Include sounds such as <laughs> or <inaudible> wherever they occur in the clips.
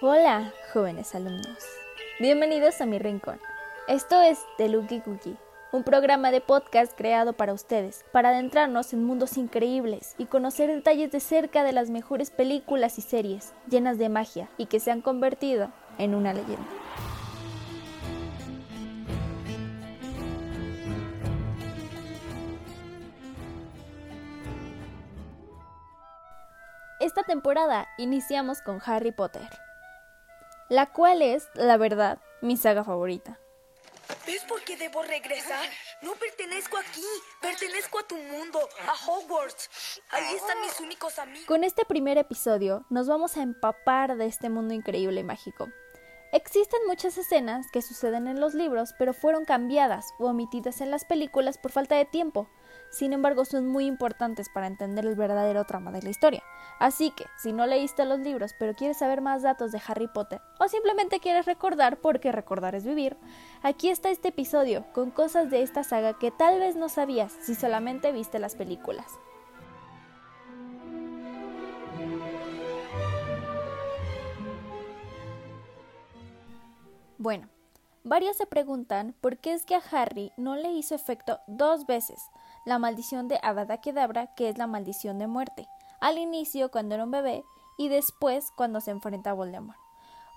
Hola, jóvenes alumnos. Bienvenidos a mi rincón. Esto es The Lucky Cookie, un programa de podcast creado para ustedes, para adentrarnos en mundos increíbles y conocer detalles de cerca de las mejores películas y series llenas de magia y que se han convertido en una leyenda. Esta temporada iniciamos con Harry Potter la cual es, la verdad, mi saga favorita. ¿Ves por qué debo regresar? No pertenezco aquí, pertenezco a tu mundo, a Hogwarts. Ahí están mis únicos amigos. Con este primer episodio nos vamos a empapar de este mundo increíble y mágico. Existen muchas escenas que suceden en los libros, pero fueron cambiadas o omitidas en las películas por falta de tiempo. Sin embargo, son muy importantes para entender el verdadero trama de la historia. Así que, si no leíste los libros pero quieres saber más datos de Harry Potter o simplemente quieres recordar porque recordar es vivir, aquí está este episodio con cosas de esta saga que tal vez no sabías si solamente viste las películas. Bueno, varios se preguntan por qué es que a Harry no le hizo efecto dos veces la maldición de Avada Kedavra, que es la maldición de muerte, al inicio cuando era un bebé y después cuando se enfrenta a Voldemort.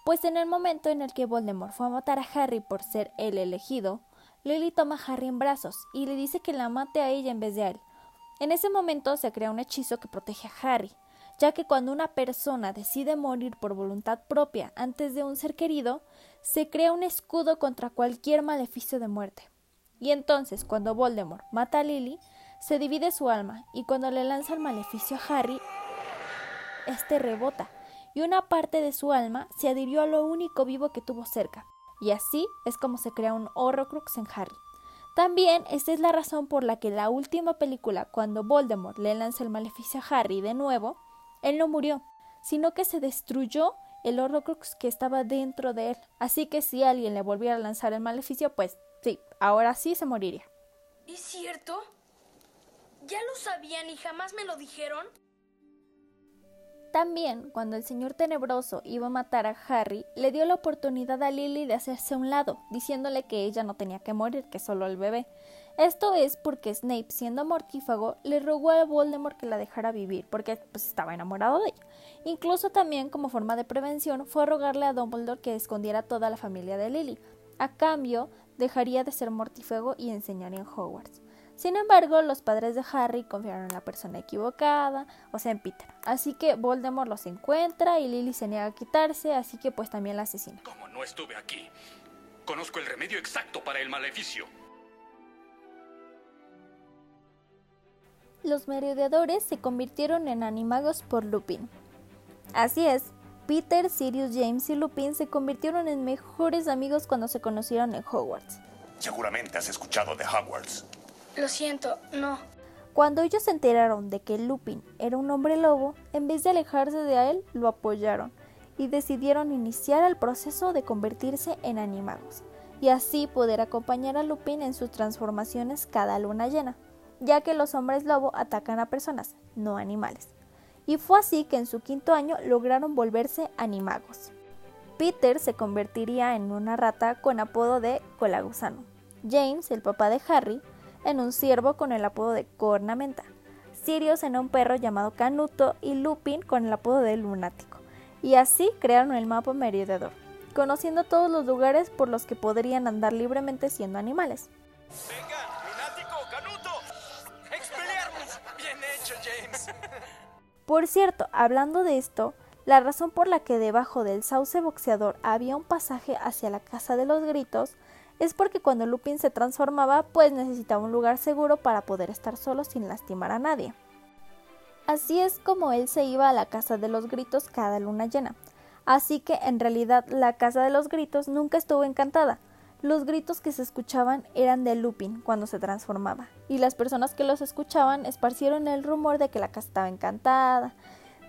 Pues en el momento en el que Voldemort fue a matar a Harry por ser el elegido, Lily toma a Harry en brazos y le dice que la mate a ella en vez de a él. En ese momento se crea un hechizo que protege a Harry, ya que cuando una persona decide morir por voluntad propia antes de un ser querido, se crea un escudo contra cualquier maleficio de muerte. Y entonces, cuando Voldemort mata a Lily, se divide su alma, y cuando le lanza el maleficio a Harry, este rebota, y una parte de su alma se adhirió a lo único vivo que tuvo cerca, y así es como se crea un Horrocrux en Harry. También esta es la razón por la que la última película, cuando Voldemort le lanza el maleficio a Harry de nuevo, él no murió, sino que se destruyó el Horrocrux que estaba dentro de él. Así que si alguien le volviera a lanzar el maleficio, pues sí, ahora sí se moriría. ¿Es cierto? ¿Ya lo sabían y jamás me lo dijeron? También, cuando el señor tenebroso iba a matar a Harry, le dio la oportunidad a Lily de hacerse a un lado, diciéndole que ella no tenía que morir, que solo el bebé. Esto es porque Snape, siendo mortífago, le rogó a Voldemort que la dejara vivir, porque pues, estaba enamorado de ella. Incluso también, como forma de prevención, fue a rogarle a Dumbledore que escondiera toda la familia de Lily. A cambio, dejaría de ser mortífago y enseñaría en Hogwarts. Sin embargo, los padres de Harry confiaron en la persona equivocada, o sea, en Peter. Así que Voldemort los encuentra y Lily se niega a quitarse, así que pues también la asesina. Como no estuve aquí, conozco el remedio exacto para el maleficio. Los merodeadores se convirtieron en animagos por Lupin. Así es, Peter, Sirius, James y Lupin se convirtieron en mejores amigos cuando se conocieron en Hogwarts. Seguramente has escuchado de Hogwarts. Lo siento, no. Cuando ellos se enteraron de que Lupin era un hombre lobo, en vez de alejarse de él, lo apoyaron y decidieron iniciar el proceso de convertirse en animagos y así poder acompañar a Lupin en sus transformaciones cada luna llena, ya que los hombres lobo atacan a personas, no animales. Y fue así que en su quinto año lograron volverse animagos. Peter se convertiría en una rata con apodo de colagusano. James, el papá de Harry, en un ciervo con el apodo de Cornamenta, Sirius en un perro llamado Canuto y Lupin con el apodo de Lunático. Y así crearon el mapa meridador, conociendo todos los lugares por los que podrían andar libremente siendo animales. Por cierto, hablando de esto, la razón por la que debajo del sauce boxeador había un pasaje hacia la casa de los gritos es porque cuando Lupin se transformaba, pues necesitaba un lugar seguro para poder estar solo sin lastimar a nadie. Así es como él se iba a la casa de los gritos cada luna llena. Así que en realidad la casa de los gritos nunca estuvo encantada. Los gritos que se escuchaban eran de Lupin cuando se transformaba, y las personas que los escuchaban esparcieron el rumor de que la casa estaba encantada.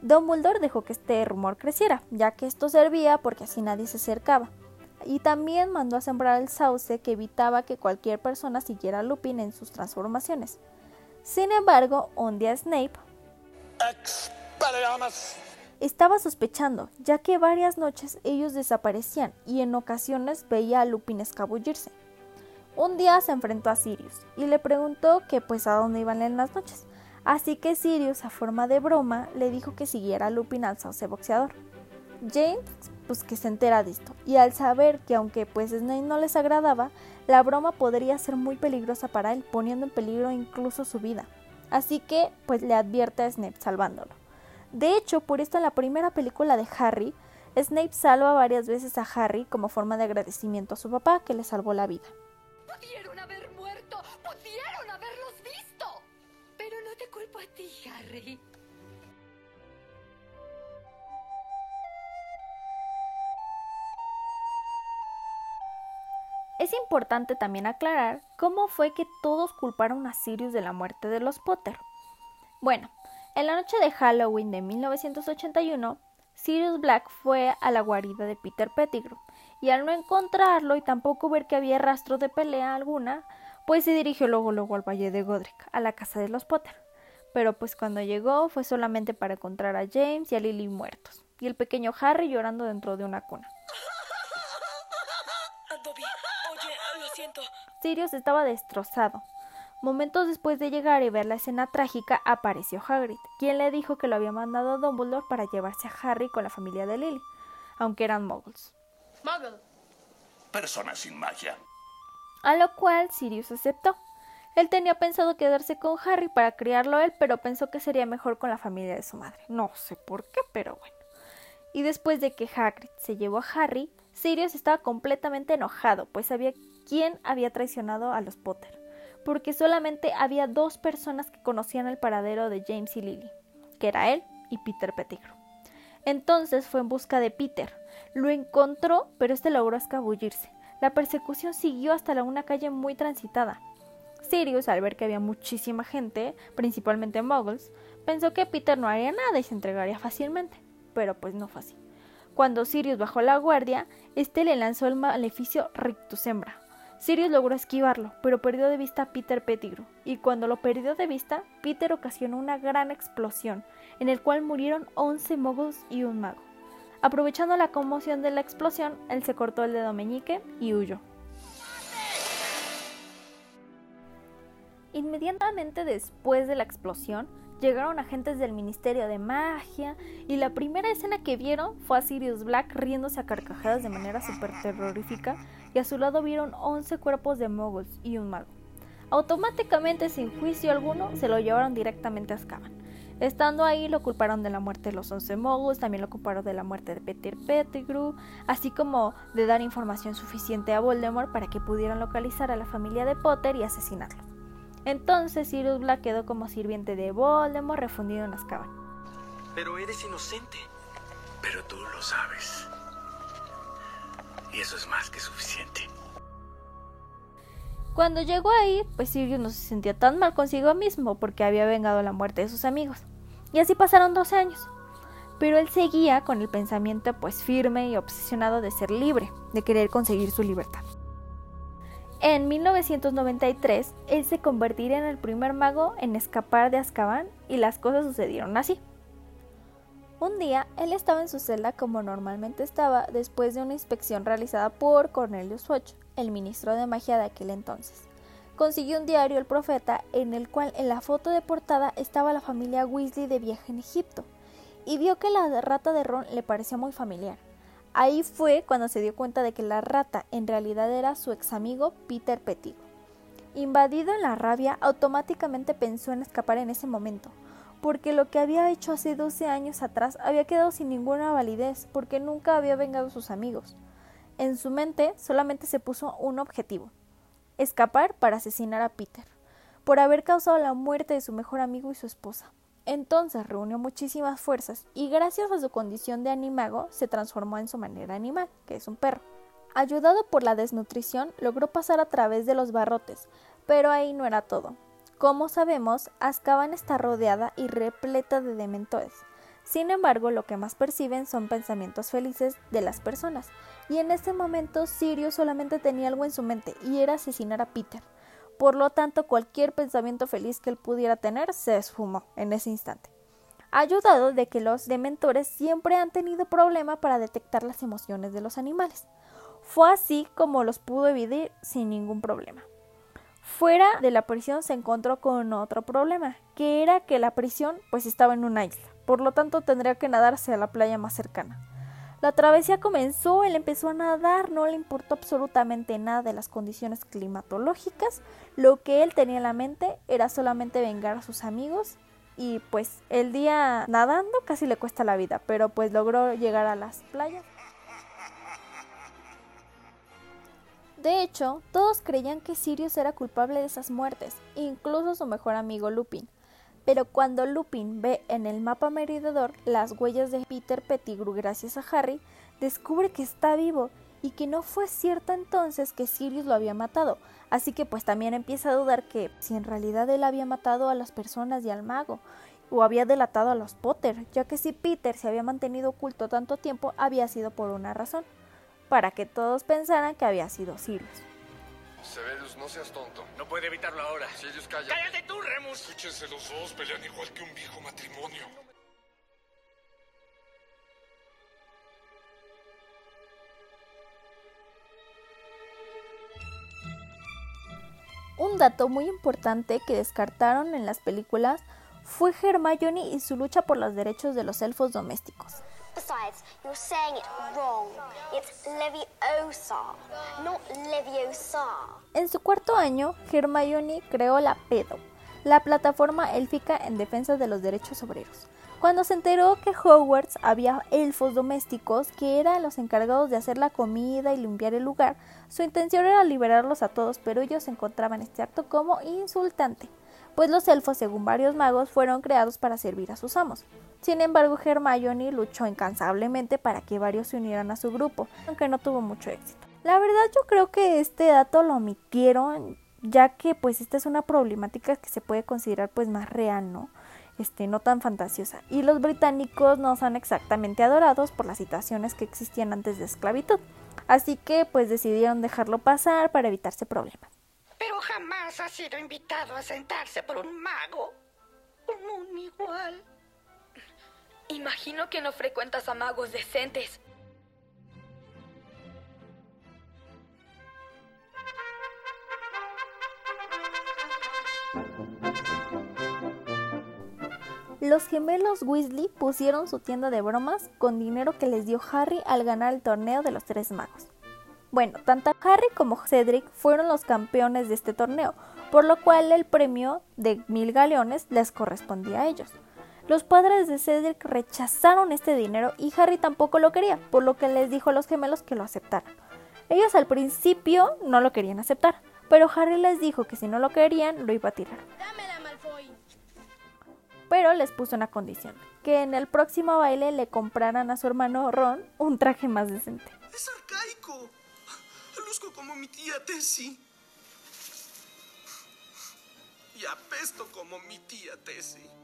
Dumbledore dejó que este rumor creciera, ya que esto servía porque así nadie se acercaba y también mandó a sembrar el sauce que evitaba que cualquier persona siguiera a Lupin en sus transformaciones. Sin embargo, un día Snape estaba sospechando, ya que varias noches ellos desaparecían y en ocasiones veía a Lupin escabullirse. Un día se enfrentó a Sirius y le preguntó que pues a dónde iban en las noches. Así que Sirius, a forma de broma, le dijo que siguiera a Lupin al sauce boxeador. James, pues que se entera de esto, y al saber que aunque pues Snape no les agradaba, la broma podría ser muy peligrosa para él, poniendo en peligro incluso su vida. Así que pues le advierte a Snape salvándolo. De hecho, por esto en la primera película de Harry, Snape salva varias veces a Harry como forma de agradecimiento a su papá que le salvó la vida. Pudieron haber muerto, pudieron haberlos visto. Pero no te culpo a ti, Harry. Es importante también aclarar cómo fue que todos culparon a Sirius de la muerte de los Potter. Bueno, en la noche de Halloween de 1981, Sirius Black fue a la guarida de Peter Pettigrew y al no encontrarlo y tampoco ver que había rastro de pelea alguna, pues se dirigió luego luego al Valle de Godric, a la casa de los Potter. Pero pues cuando llegó fue solamente para encontrar a James y a Lily muertos, y el pequeño Harry llorando dentro de una cuna. <laughs> Dobby, oye, lo siento. Sirius estaba destrozado. Momentos después de llegar y ver la escena trágica, apareció Hagrid, quien le dijo que lo había mandado a Dumbledore para llevarse a Harry con la familia de Lily, aunque eran muggles. Muggle. Personas sin magia. A lo cual Sirius aceptó. Él tenía pensado quedarse con Harry para criarlo él, pero pensó que sería mejor con la familia de su madre. No sé por qué, pero bueno. Y después de que Hagrid se llevó a Harry, Sirius estaba completamente enojado, pues sabía quién había traicionado a los Potter, porque solamente había dos personas que conocían el paradero de James y Lily, que era él y Peter Pettigrew. Entonces fue en busca de Peter. Lo encontró, pero este logró escabullirse. La persecución siguió hasta la una calle muy transitada. Sirius, al ver que había muchísima gente, principalmente muggles, pensó que Peter no haría nada y se entregaría fácilmente, pero pues no fue así. Cuando Sirius bajó la guardia, este le lanzó el maleficio Rictus Hembra. Sirius logró esquivarlo, pero perdió de vista a Peter Pettigrew, y cuando lo perdió de vista, Peter ocasionó una gran explosión, en el cual murieron 11 muggles y un mago. Aprovechando la conmoción de la explosión, él se cortó el dedo meñique y huyó. Inmediatamente después de la explosión, llegaron agentes del Ministerio de Magia y la primera escena que vieron fue a Sirius Black riéndose a carcajadas de manera súper terrorífica y a su lado vieron 11 cuerpos de moguls y un mago. Automáticamente, sin juicio alguno, se lo llevaron directamente a Azkaban. Estando ahí, lo culparon de la muerte de los 11 moguls, también lo culparon de la muerte de Peter Pettigrew, así como de dar información suficiente a Voldemort para que pudieran localizar a la familia de Potter y asesinarlo. Entonces Sirius Black quedó como sirviente de Voldemort refundido en Azkaban. Pero eres inocente. Pero tú lo sabes. Y eso es más que suficiente. Cuando llegó ahí, pues Sirius no se sentía tan mal consigo mismo porque había vengado la muerte de sus amigos. Y así pasaron 12 años. Pero él seguía con el pensamiento pues firme y obsesionado de ser libre, de querer conseguir su libertad. En 1993, él se convertiría en el primer mago en escapar de Azkaban y las cosas sucedieron así. Un día, él estaba en su celda como normalmente estaba después de una inspección realizada por Cornelius Fudge, el ministro de magia de aquel entonces. Consiguió un diario El Profeta en el cual en la foto de portada estaba la familia Weasley de viaje en Egipto y vio que la rata de Ron le pareció muy familiar. Ahí fue cuando se dio cuenta de que la rata en realidad era su ex amigo Peter Pettigrew. Invadido en la rabia, automáticamente pensó en escapar en ese momento, porque lo que había hecho hace 12 años atrás había quedado sin ninguna validez, porque nunca había vengado a sus amigos. En su mente solamente se puso un objetivo, escapar para asesinar a Peter, por haber causado la muerte de su mejor amigo y su esposa. Entonces reunió muchísimas fuerzas y gracias a su condición de animago se transformó en su manera animal, que es un perro. Ayudado por la desnutrición, logró pasar a través de los barrotes, pero ahí no era todo. Como sabemos, Azkaban está rodeada y repleta de dementores. Sin embargo, lo que más perciben son pensamientos felices de las personas, y en ese momento Sirius solamente tenía algo en su mente, y era asesinar a Peter. Por lo tanto, cualquier pensamiento feliz que él pudiera tener se esfumó en ese instante. ayudado de que los dementores siempre han tenido problema para detectar las emociones de los animales. Fue así como los pudo evitar sin ningún problema. Fuera de la prisión se encontró con otro problema, que era que la prisión pues estaba en una isla, por lo tanto tendría que nadarse a la playa más cercana. La travesía comenzó, él empezó a nadar, no le importó absolutamente nada de las condiciones climatológicas, lo que él tenía en la mente era solamente vengar a sus amigos y pues el día nadando casi le cuesta la vida, pero pues logró llegar a las playas. De hecho, todos creían que Sirius era culpable de esas muertes, incluso su mejor amigo Lupin. Pero cuando Lupin ve en el mapa meridor las huellas de Peter Pettigrew gracias a Harry, descubre que está vivo y que no fue cierto entonces que Sirius lo había matado. Así que pues también empieza a dudar que si en realidad él había matado a las personas y al mago o había delatado a los Potter, ya que si Peter se había mantenido oculto tanto tiempo había sido por una razón, para que todos pensaran que había sido Sirius. Severus, no seas tonto. No puede evitarlo ahora. Sirius, calla. ¡Cállate tú, Remus! Escúchense los dos, pelean igual que un viejo matrimonio. Un dato muy importante que descartaron en las películas fue Hermione y su lucha por los derechos de los elfos domésticos. Besides, you're saying it wrong. It's Leviosa, not Leviosa. En su cuarto año, Hermione creó la PEDO, la plataforma élfica en defensa de los derechos obreros. Cuando se enteró que Hogwarts había elfos domésticos que eran los encargados de hacer la comida y limpiar el lugar, su intención era liberarlos a todos, pero ellos encontraban este acto como insultante, pues los elfos, según varios magos, fueron creados para servir a sus amos. Sin embargo, Hermione luchó incansablemente para que varios se unieran a su grupo, aunque no tuvo mucho éxito. La verdad yo creo que este dato lo omitieron, ya que pues esta es una problemática que se puede considerar pues más real, ¿no? Este, no tan fantasiosa. Y los británicos no son exactamente adorados por las situaciones que existían antes de esclavitud. Así que pues decidieron dejarlo pasar para evitarse problemas. Pero jamás ha sido invitado a sentarse por un mago. Un igual. Imagino que no frecuentas a magos decentes. Los gemelos Weasley pusieron su tienda de bromas con dinero que les dio Harry al ganar el torneo de los tres magos. Bueno, tanto Harry como Cedric fueron los campeones de este torneo, por lo cual el premio de mil galeones les correspondía a ellos. Los padres de Cedric rechazaron este dinero y Harry tampoco lo quería, por lo que les dijo a los gemelos que lo aceptaran. Ellos al principio no lo querían aceptar, pero Harry les dijo que si no lo querían lo iba a tirar. Pero les puso una condición, que en el próximo baile le compraran a su hermano Ron un traje más decente. Es arcaico. Luzco como mi tía Tessie. Y apesto como mi tía Tessie.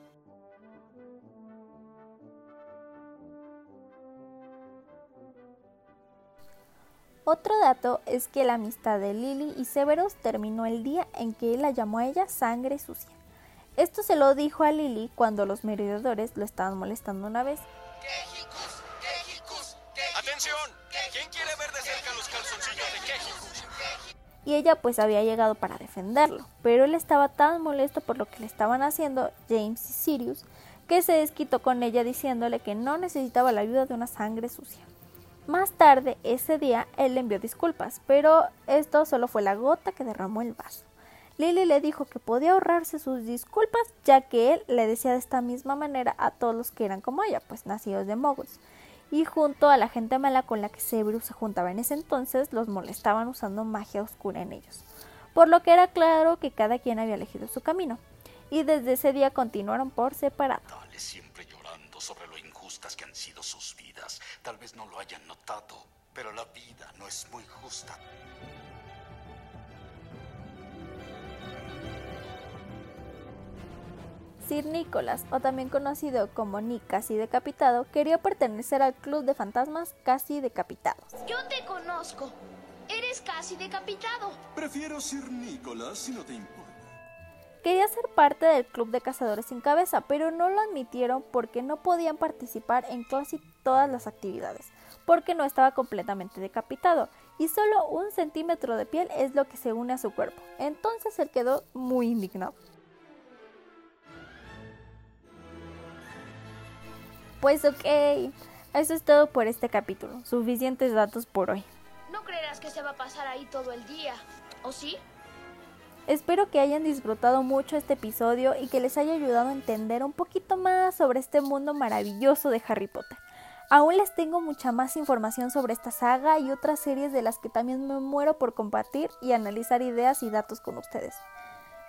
Otro dato es que la amistad de Lily y Severus terminó el día en que él la llamó a ella sangre sucia. Esto se lo dijo a Lily cuando los merodeadores lo estaban molestando una vez. ¡Atención! ¿Quién quiere ver de cerca los calzoncillos de? Y ella pues había llegado para defenderlo, pero él estaba tan molesto por lo que le estaban haciendo James y Sirius que se desquitó con ella diciéndole que no necesitaba la ayuda de una sangre sucia. Más tarde, ese día, él le envió disculpas, pero esto solo fue la gota que derramó el vaso. Lily le dijo que podía ahorrarse sus disculpas, ya que él le decía de esta misma manera a todos los que eran como ella, pues nacidos de moguls. Y junto a la gente mala con la que Severus se juntaba en ese entonces, los molestaban usando magia oscura en ellos. Por lo que era claro que cada quien había elegido su camino. Y desde ese día continuaron por separado. Dale siempre llorando sobre lo injustas que han sido sus. Tal vez no lo hayan notado, pero la vida no es muy justa. Sir Nicholas, o también conocido como Nick casi decapitado, quería pertenecer al club de fantasmas casi decapitados. Yo te conozco. Eres casi decapitado. Prefiero Sir Nicholas si no te importa. Quería ser parte del club de cazadores sin cabeza, pero no lo admitieron porque no podían participar en casi todas las actividades, porque no estaba completamente decapitado y solo un centímetro de piel es lo que se une a su cuerpo. Entonces él quedó muy indignado. Pues ok, eso es todo por este capítulo. Suficientes datos por hoy. No creerás que se va a pasar ahí todo el día, ¿o sí? Espero que hayan disfrutado mucho este episodio y que les haya ayudado a entender un poquito más sobre este mundo maravilloso de Harry Potter. Aún les tengo mucha más información sobre esta saga y otras series de las que también me muero por compartir y analizar ideas y datos con ustedes.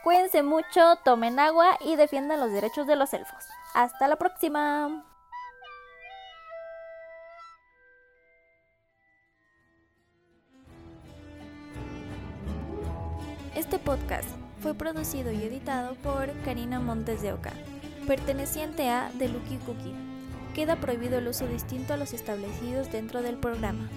Cuídense mucho, tomen agua y defiendan los derechos de los elfos. Hasta la próxima. Este podcast fue producido y editado por Karina Montes de Oca, perteneciente a The Lucky Cookie. Queda prohibido el uso distinto a los establecidos dentro del programa.